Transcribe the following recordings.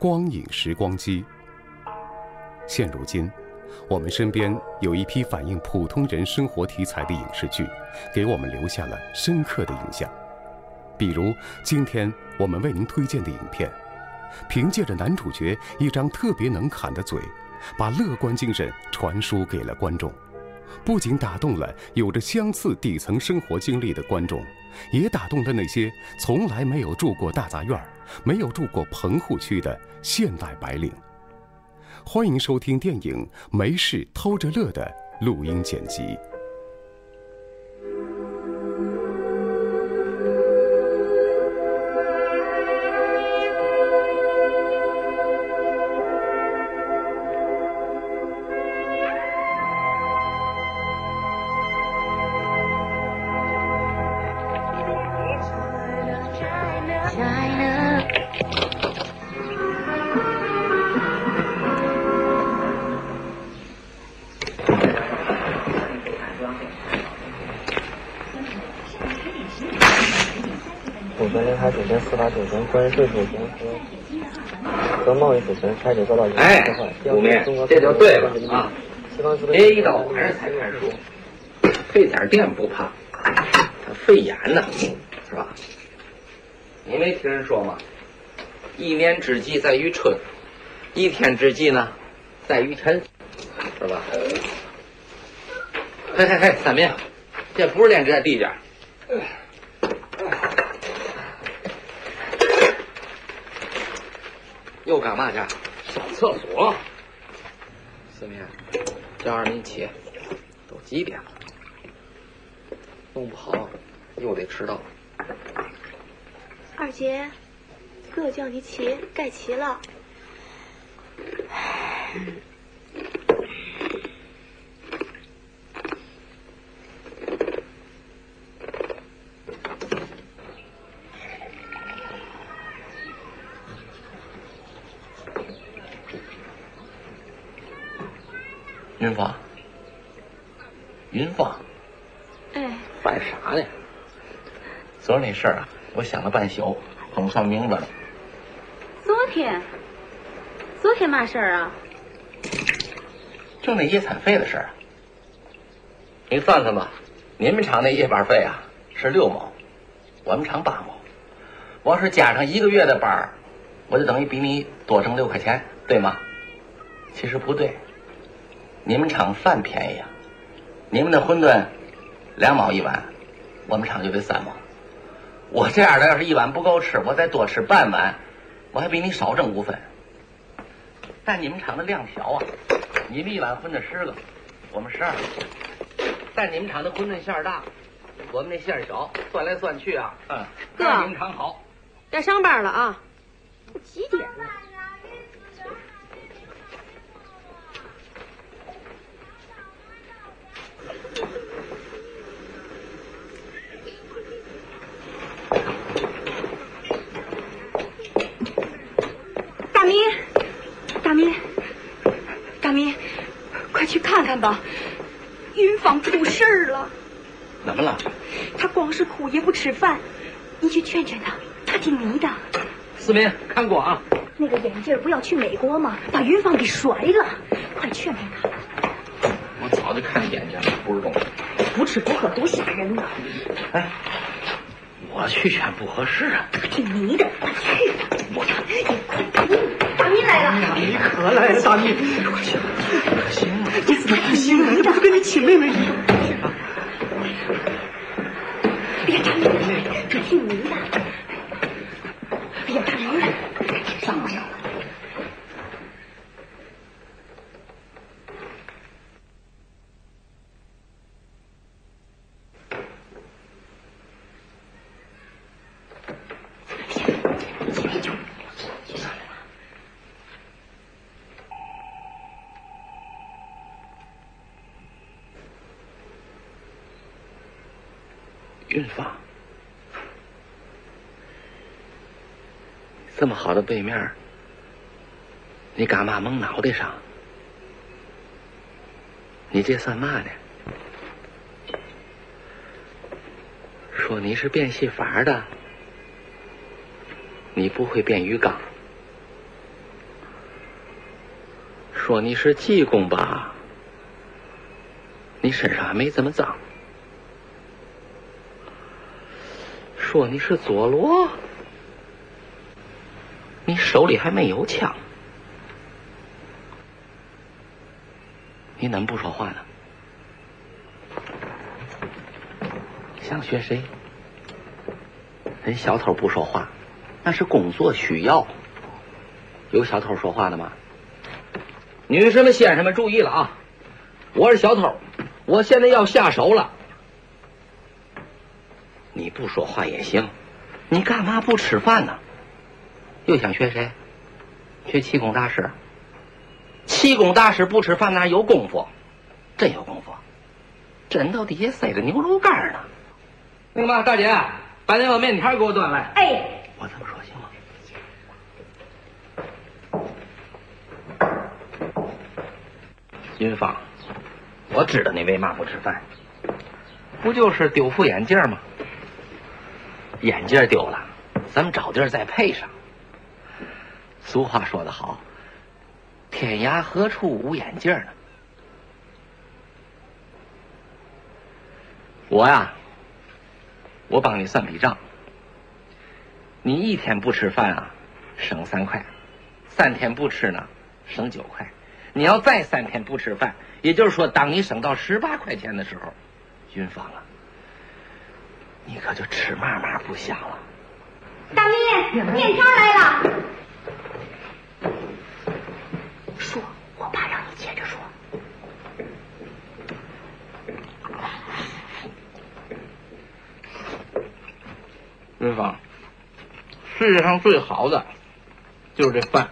光影时光机》。现如今，我们身边有一批反映普通人生活题材的影视剧，给我们留下了深刻的印象。比如今天我们为您推荐的影片，凭借着男主角一张特别能侃的嘴，把乐观精神传输给了观众。不仅打动了有着相似底层生活经历的观众，也打动了那些从来没有住过大杂院、没有住过棚户区的现代白领。欢迎收听电影《没事偷着乐》的录音剪辑。关税主权和和贸易主权开始遭到严哎重破坏。五面这就对了啊！别一到晚上才看书，费点电不怕，他费眼呢，是吧？你没听人说吗？一年之计在于春，一天之计呢，在于晨，是吧？嘿嘿嘿，三明，这不是练这地界。又干嘛去？上厕所。四明，叫二明起，都几点了？弄不好又得迟到。二姐，哥叫你起，该起了。云芳，云芳，哎，办啥呢？昨儿那事儿啊，我想了半宿，总算明白了。昨天，昨天嘛事儿啊？就那夜餐费的事儿。你算算吧，你们厂那夜班费啊是六毛，我们厂八毛。我要是加上一个月的班儿，我就等于比你多挣六块钱，对吗？其实不对，你们厂饭便宜啊，你们的馄饨两毛一碗，我们厂就得三毛。我这样的要是一碗不够吃，我再多吃半碗，我还比你少挣五分。但你们厂的量小啊，你们一碗馄饨十个，我们十二个。但你们厂的馄饨馅儿大，我们那馅儿小，算来算去啊，嗯，哥还是你们厂好。该上班了啊！都几点了？明，大明，大明，快去看看吧！云芳出事儿了，怎么了？他光是哭也不吃饭，你去劝劝他，他挺迷的。思明看过啊？那个眼镜不要去美国吗？把云芳给甩了，快劝劝他。我早就看眼睛了，不是东西。不吃不喝多吓人呐！哎，我去劝不合适啊。挺迷的，快去吧！我看，快大明来了，何来，大咪？快醒，快醒！你。怎么不醒啊？你不是跟你。亲妹妹一样？哎呀，大咪，这姓名的。哎呀，大咪，上了上了。云芳，这么好的背面，你干嘛蒙脑袋上？你这算嘛呢？说你是变戏法的，你不会变鱼缸；说你是济公吧，你身上还没这么脏。说你是佐罗，你手里还没有枪，你怎么不说话呢？想学谁？人小偷不说话，那是工作需要。有小偷说话的吗？女士们、先生们，注意了啊！我是小偷，我现在要下手了。你不说话也行，你干嘛不吃饭呢？又想学谁？学气功大师？气功大师不吃饭哪有功夫？真有功夫，枕头底下塞着牛肉干呢。那个嘛，大姐，把那碗面条给我端来。哎，我这么说行吗？云芳，我知道你为嘛不吃饭，不就是丢副眼镜吗？眼镜丢了，咱们找地儿再配上。俗话说得好，天涯何处无眼镜呢？我呀，我帮你算笔账。你一天不吃饭啊，省三块；三天不吃呢，省九块。你要再三天不吃饭，也就是说，当你省到十八块钱的时候，云芳啊。你可就吃嘛嘛不香了。大咪，面条来了。说，我爸让你接着说。云芳，世界上最好的就是这饭，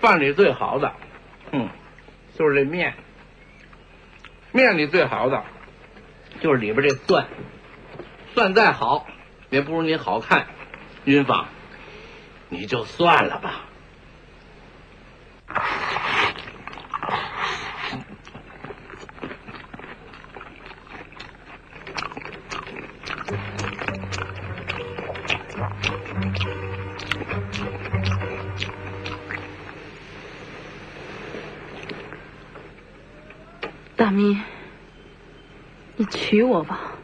饭里最好的，嗯，就是这面，面里最好的就是里边这蒜。算再好，也不如你好看，云芳，你就算了吧。大咪，你娶我吧。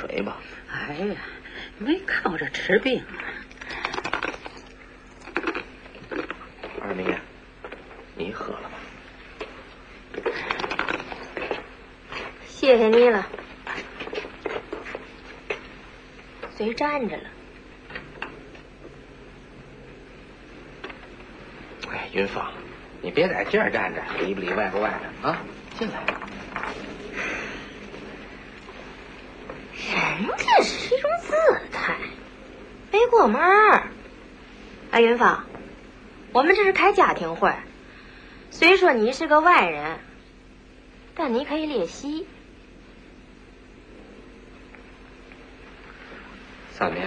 水吧。哎呀，没靠着吃病啊。二妮，你喝了吧。谢谢你了。嘴站着了。哎，云芳，你别在这儿站着，里不里外不外的啊，进来。人家是一种姿态，没过门。哎，云芳，我们这是开家庭会，虽说你是个外人，但你可以列席。三明，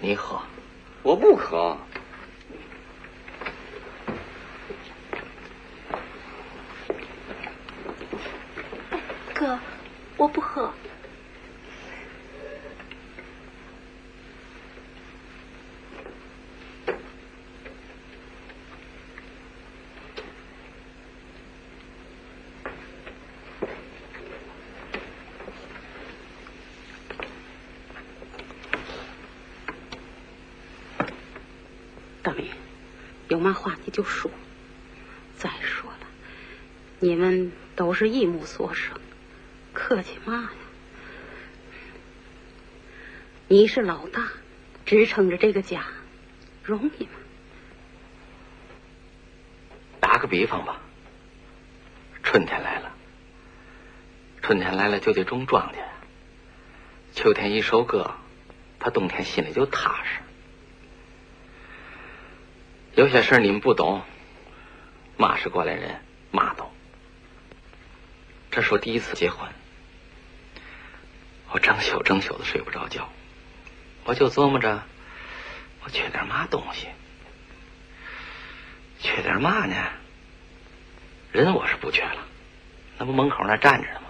你喝，我不渴。哥，我不喝。大明，有嘛话你就说。再说了，你们都是一母所生，客气嘛呀？你是老大，支撑着这个家，容易吗？打个比方吧，春天来了，春天来了就得种庄稼。秋天一收割，他冬天心里就踏实。有些事儿你们不懂，妈是过来人，妈懂。这是我第一次结婚，我整宿整宿的睡不着觉，我就琢磨着，我缺点嘛东西，缺点嘛呢？人我是不缺了，那不门口那站着呢吗？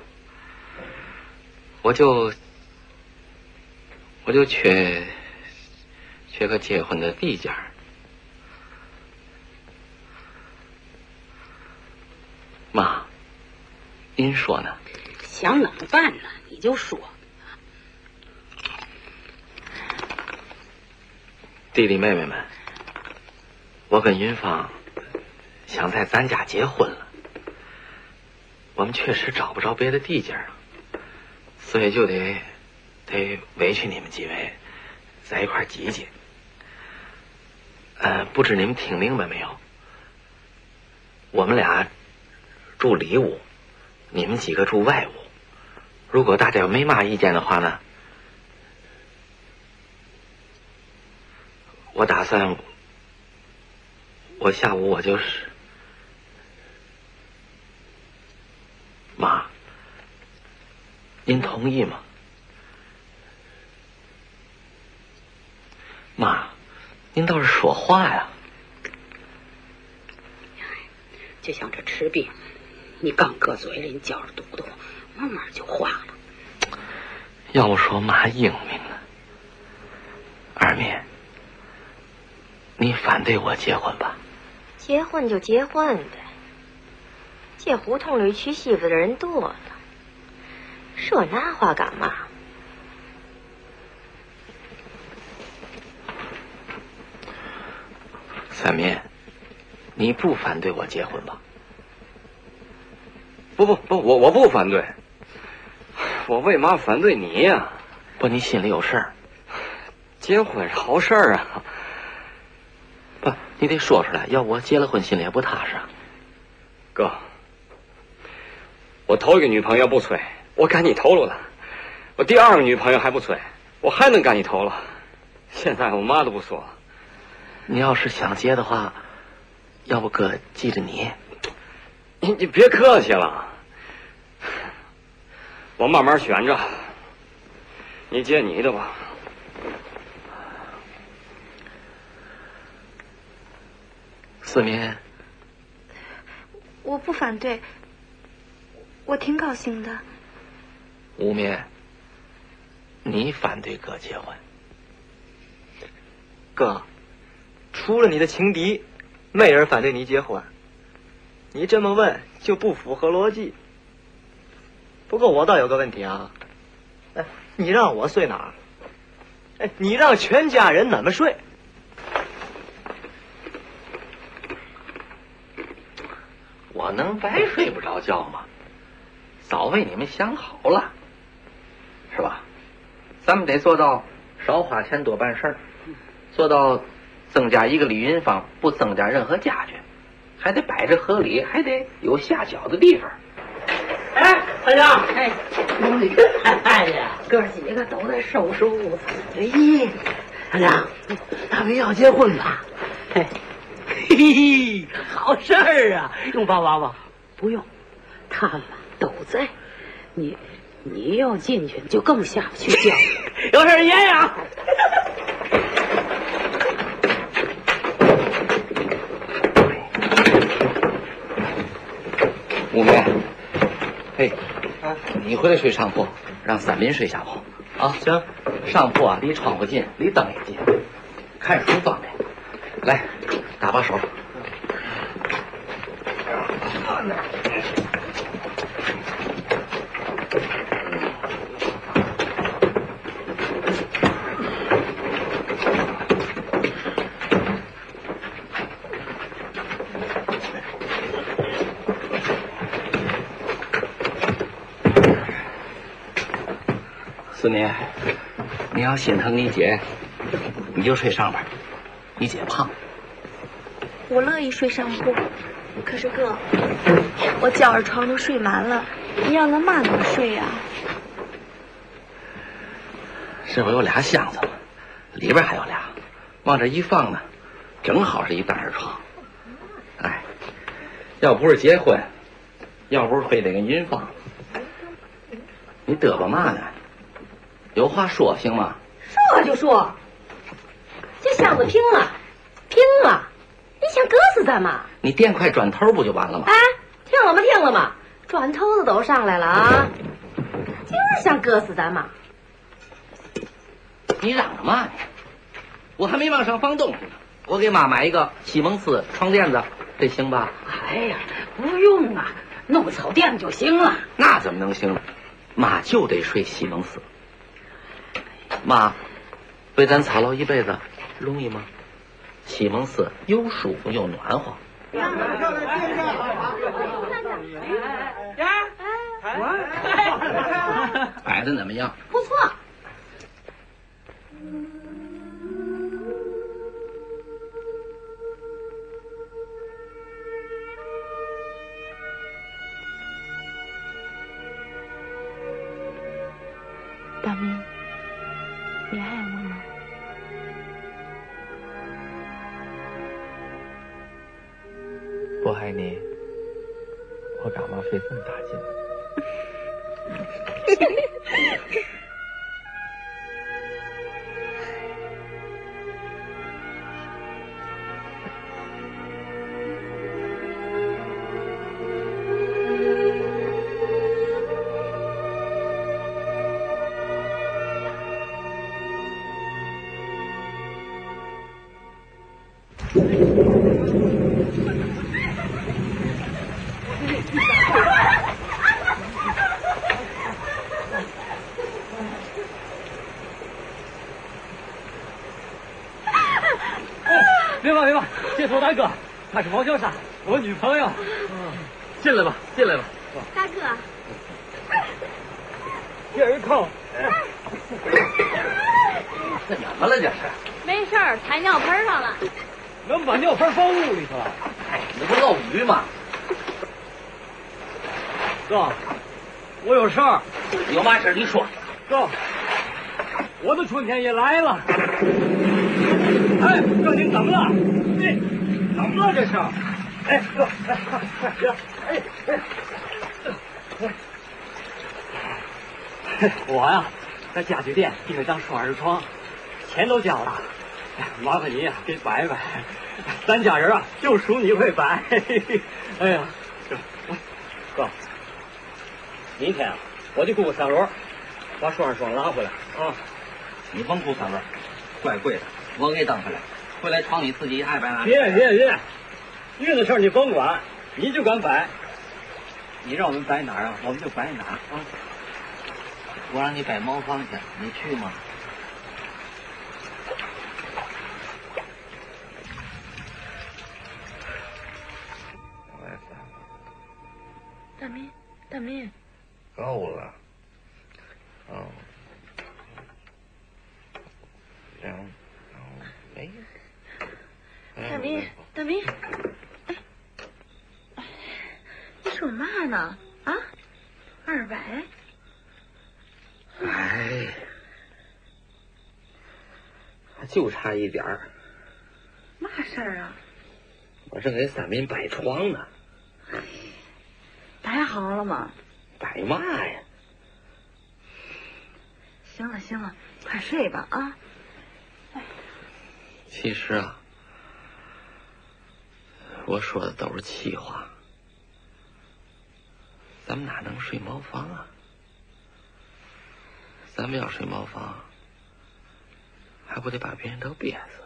我就我就缺缺个结婚的地界儿。妈，您说呢？想怎么办呢？你就说。弟弟妹妹们，我跟云芳想在咱家结婚了，我们确实找不着别的地界儿啊，所以就得得委屈你们几位在一块儿挤挤。呃，不知你们听明白没有？我们俩。住里屋，你们几个住外屋。如果大家要没嘛意见的话呢，我打算，我下午我就是妈，您同意吗？妈，您倒是说话呀！就想着吃饼。你刚搁嘴里，你嚼着嘟嘟，慢慢就化了。要不说妈英明呢？二面，你反对我结婚吧？结婚就结婚呗，这胡同里娶媳妇的人多了，说那话干嘛？三面，你不反对我结婚吧？不不不，我我不反对。我为嘛反对你呀？不，你心里有事儿。结婚是好事儿啊。不，你得说出来，要不我结了婚心里也不踏实。哥，我头一个女朋友不催，我赶你头了了。我第二个女朋友还不催，我还能赶你头了。现在我嘛都不说。你要是想结的话，要不哥记着你。你你别客气了，我慢慢选着，你接你的吧。四民，我不反对，我挺高兴的。五民，你反对哥结婚？哥，除了你的情敌，没人反对你结婚。你这么问就不符合逻辑。不过我倒有个问题啊，哎，你让我睡哪儿？哎，你让全家人怎么睡？我能白睡不着觉吗？早为你们想好了，是吧？咱们得做到少花钱多办事儿，做到增加一个李云芳，不增加任何家具。还得摆着合理，还得有下脚的地方。哎，团长，哎，哎呀，哥几个都在收拾屋子。哎，团长，大明要结婚吧？嘿，嘿嘿，好。事儿啊！用帮忙吗？不用，他们都在。你你要进去就更下不去脚。有事爷呀！五妹，嘿，你回来睡上铺，让三民睡下铺。啊，行，上铺啊，离窗户近，离灯也近，看书方便。来，搭把手。思念，你要心疼你姐，你就睡上边。你姐胖。我乐意睡上铺，可是哥，我觉着床都睡满了，你让俺嘛能睡呀、这不有俩箱子吗？里边还有俩，往这一放呢，正好是一单人床。哎，要不是结婚，要不是非得跟您放，你嘚吧嘛呢？有话说行吗？说就说，这箱子平了，平了，你想搁死咱吗？你垫块砖头不就完了吗？哎，听了吗？听了吗？砖头子都上来了啊！就是想搁死咱吗？你嚷嚷嘛呢？我还没往上放东西呢，我给妈买一个西蒙斯床垫子，这行吧？哎呀，不用啊，弄个草垫子就行了。那怎么能行呢？妈就得睡西蒙斯。妈，为咱操劳一辈子，容易吗？西蒙斯又舒服又暖和。摆的怎么样？不错。大明，你爱我吗？不爱你，我干嘛费这么大劲？别怕别怕，这是我大哥，他是王小山，我女朋友。进来吧，进来吧。大哥，这人靠。这怎么了？这是？没事儿，踩尿盆上了。能把尿盆放屋里头了？哎，你不漏雨吗？哥，我有事儿。有嘛事你说。哥，我的春天也来了。哎，哥，您怎么了？哎，怎么了这是？哎，哥，哎，快快快，哎哎哎，我呀，在家具店订了张双人床，钱都交了。麻烦您啊，给摆摆。咱家人啊，就属你会摆。哎呀，哥，哥，明天啊，我就雇个三轮，把双人床拉回来啊。你甭雇三轮，怪贵的，我给等回来。回来床你自己爱摆哪？别别别，运的事儿你甭管，你就敢摆。你让我们摆哪儿啊，我们就摆哪儿啊。我让你摆茅房去，你去吗？大明，大明，够了。哦，两，大明，大明，哎，你说嘛呢？啊，二百？哎，就差一点儿。嘛事儿啊？我正给三民摆床呢。摆好了吗？摆嘛呀？行了行了，快睡吧啊！其实啊，我说的都是气话。咱们哪能睡茅房啊？咱们要睡茅房，还不得把别人都憋死？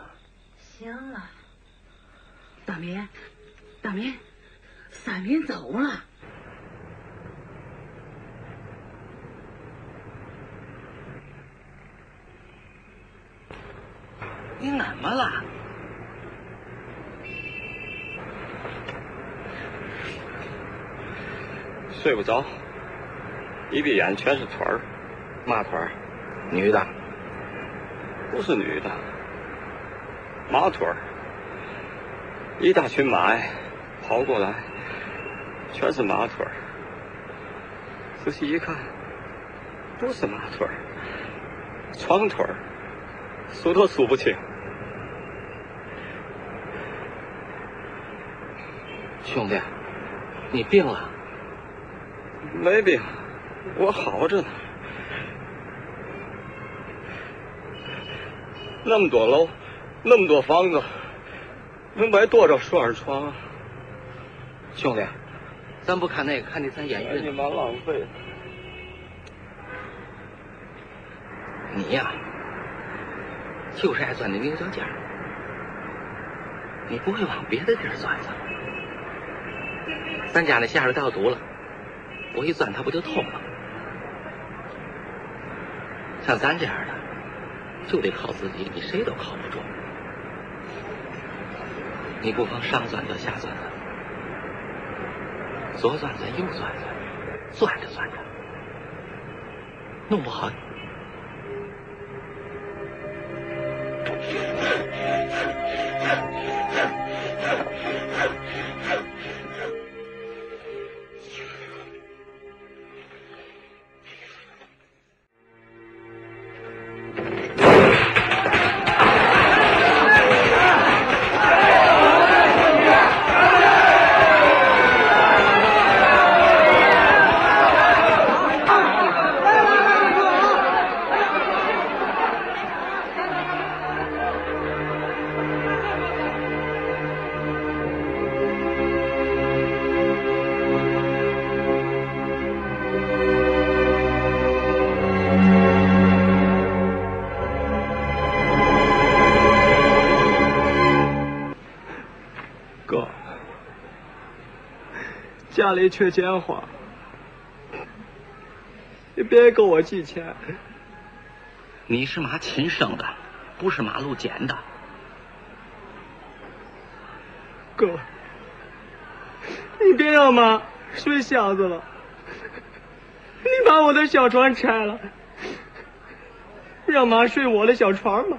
行了，大民，大民，三民走了。你怎么了？睡不着，一闭眼全是腿儿，马腿儿，女的，不是女的，马腿儿，一大群马跑过来，全是马腿儿。仔细一看，不是马腿儿，床腿儿，数都数不清。兄弟，你病了？没病，我好着呢。那么多楼，那么多房子，能买多少双人床啊？兄弟，咱不看那个，看那咱演员。你妈浪费了。你呀，就是爱钻那牛角尖儿，你不会往别的地儿钻钻。咱家那下水道堵了。我一钻，它不就通了？像咱这样的，就得靠自己，你谁都靠不住。你不妨上钻钻，下钻钻，左钻钻，右钻钻，钻着钻着，弄不好。家里缺钱花，你别跟我寄钱。你是马亲生的，不是马路捡的。哥，你别让妈睡箱子了，你把我的小床拆了，让妈睡我的小床吧。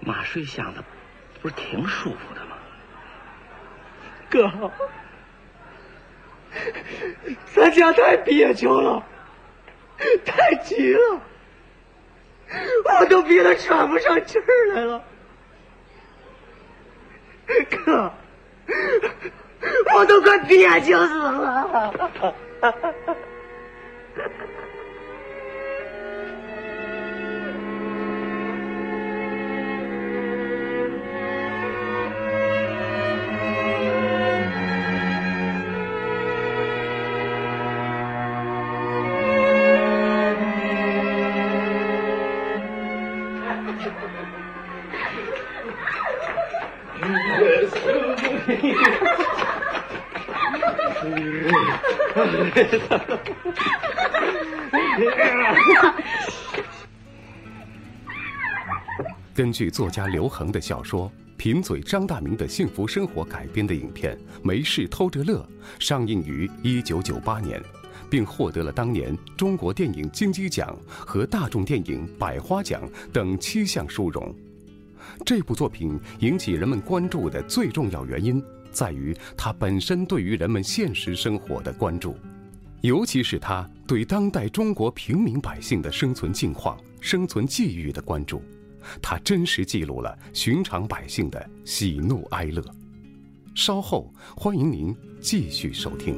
妈睡箱子不是挺舒服的吗？哥。咱家太憋屈了，太急了，我都憋得喘不上气儿来了。哥，我都快憋屈死了。根据作家刘恒的小说《贫嘴张大明的幸福生活》改编的影片《没事偷着乐》上映于1998年，并获得了当年中国电影金鸡奖和大众电影百花奖等七项殊荣。这部作品引起人们关注的最重要原因，在于它本身对于人们现实生活的关注，尤其是他对当代中国平民百姓的生存境况、生存际遇的关注。他真实记录了寻常百姓的喜怒哀乐。稍后欢迎您继续收听。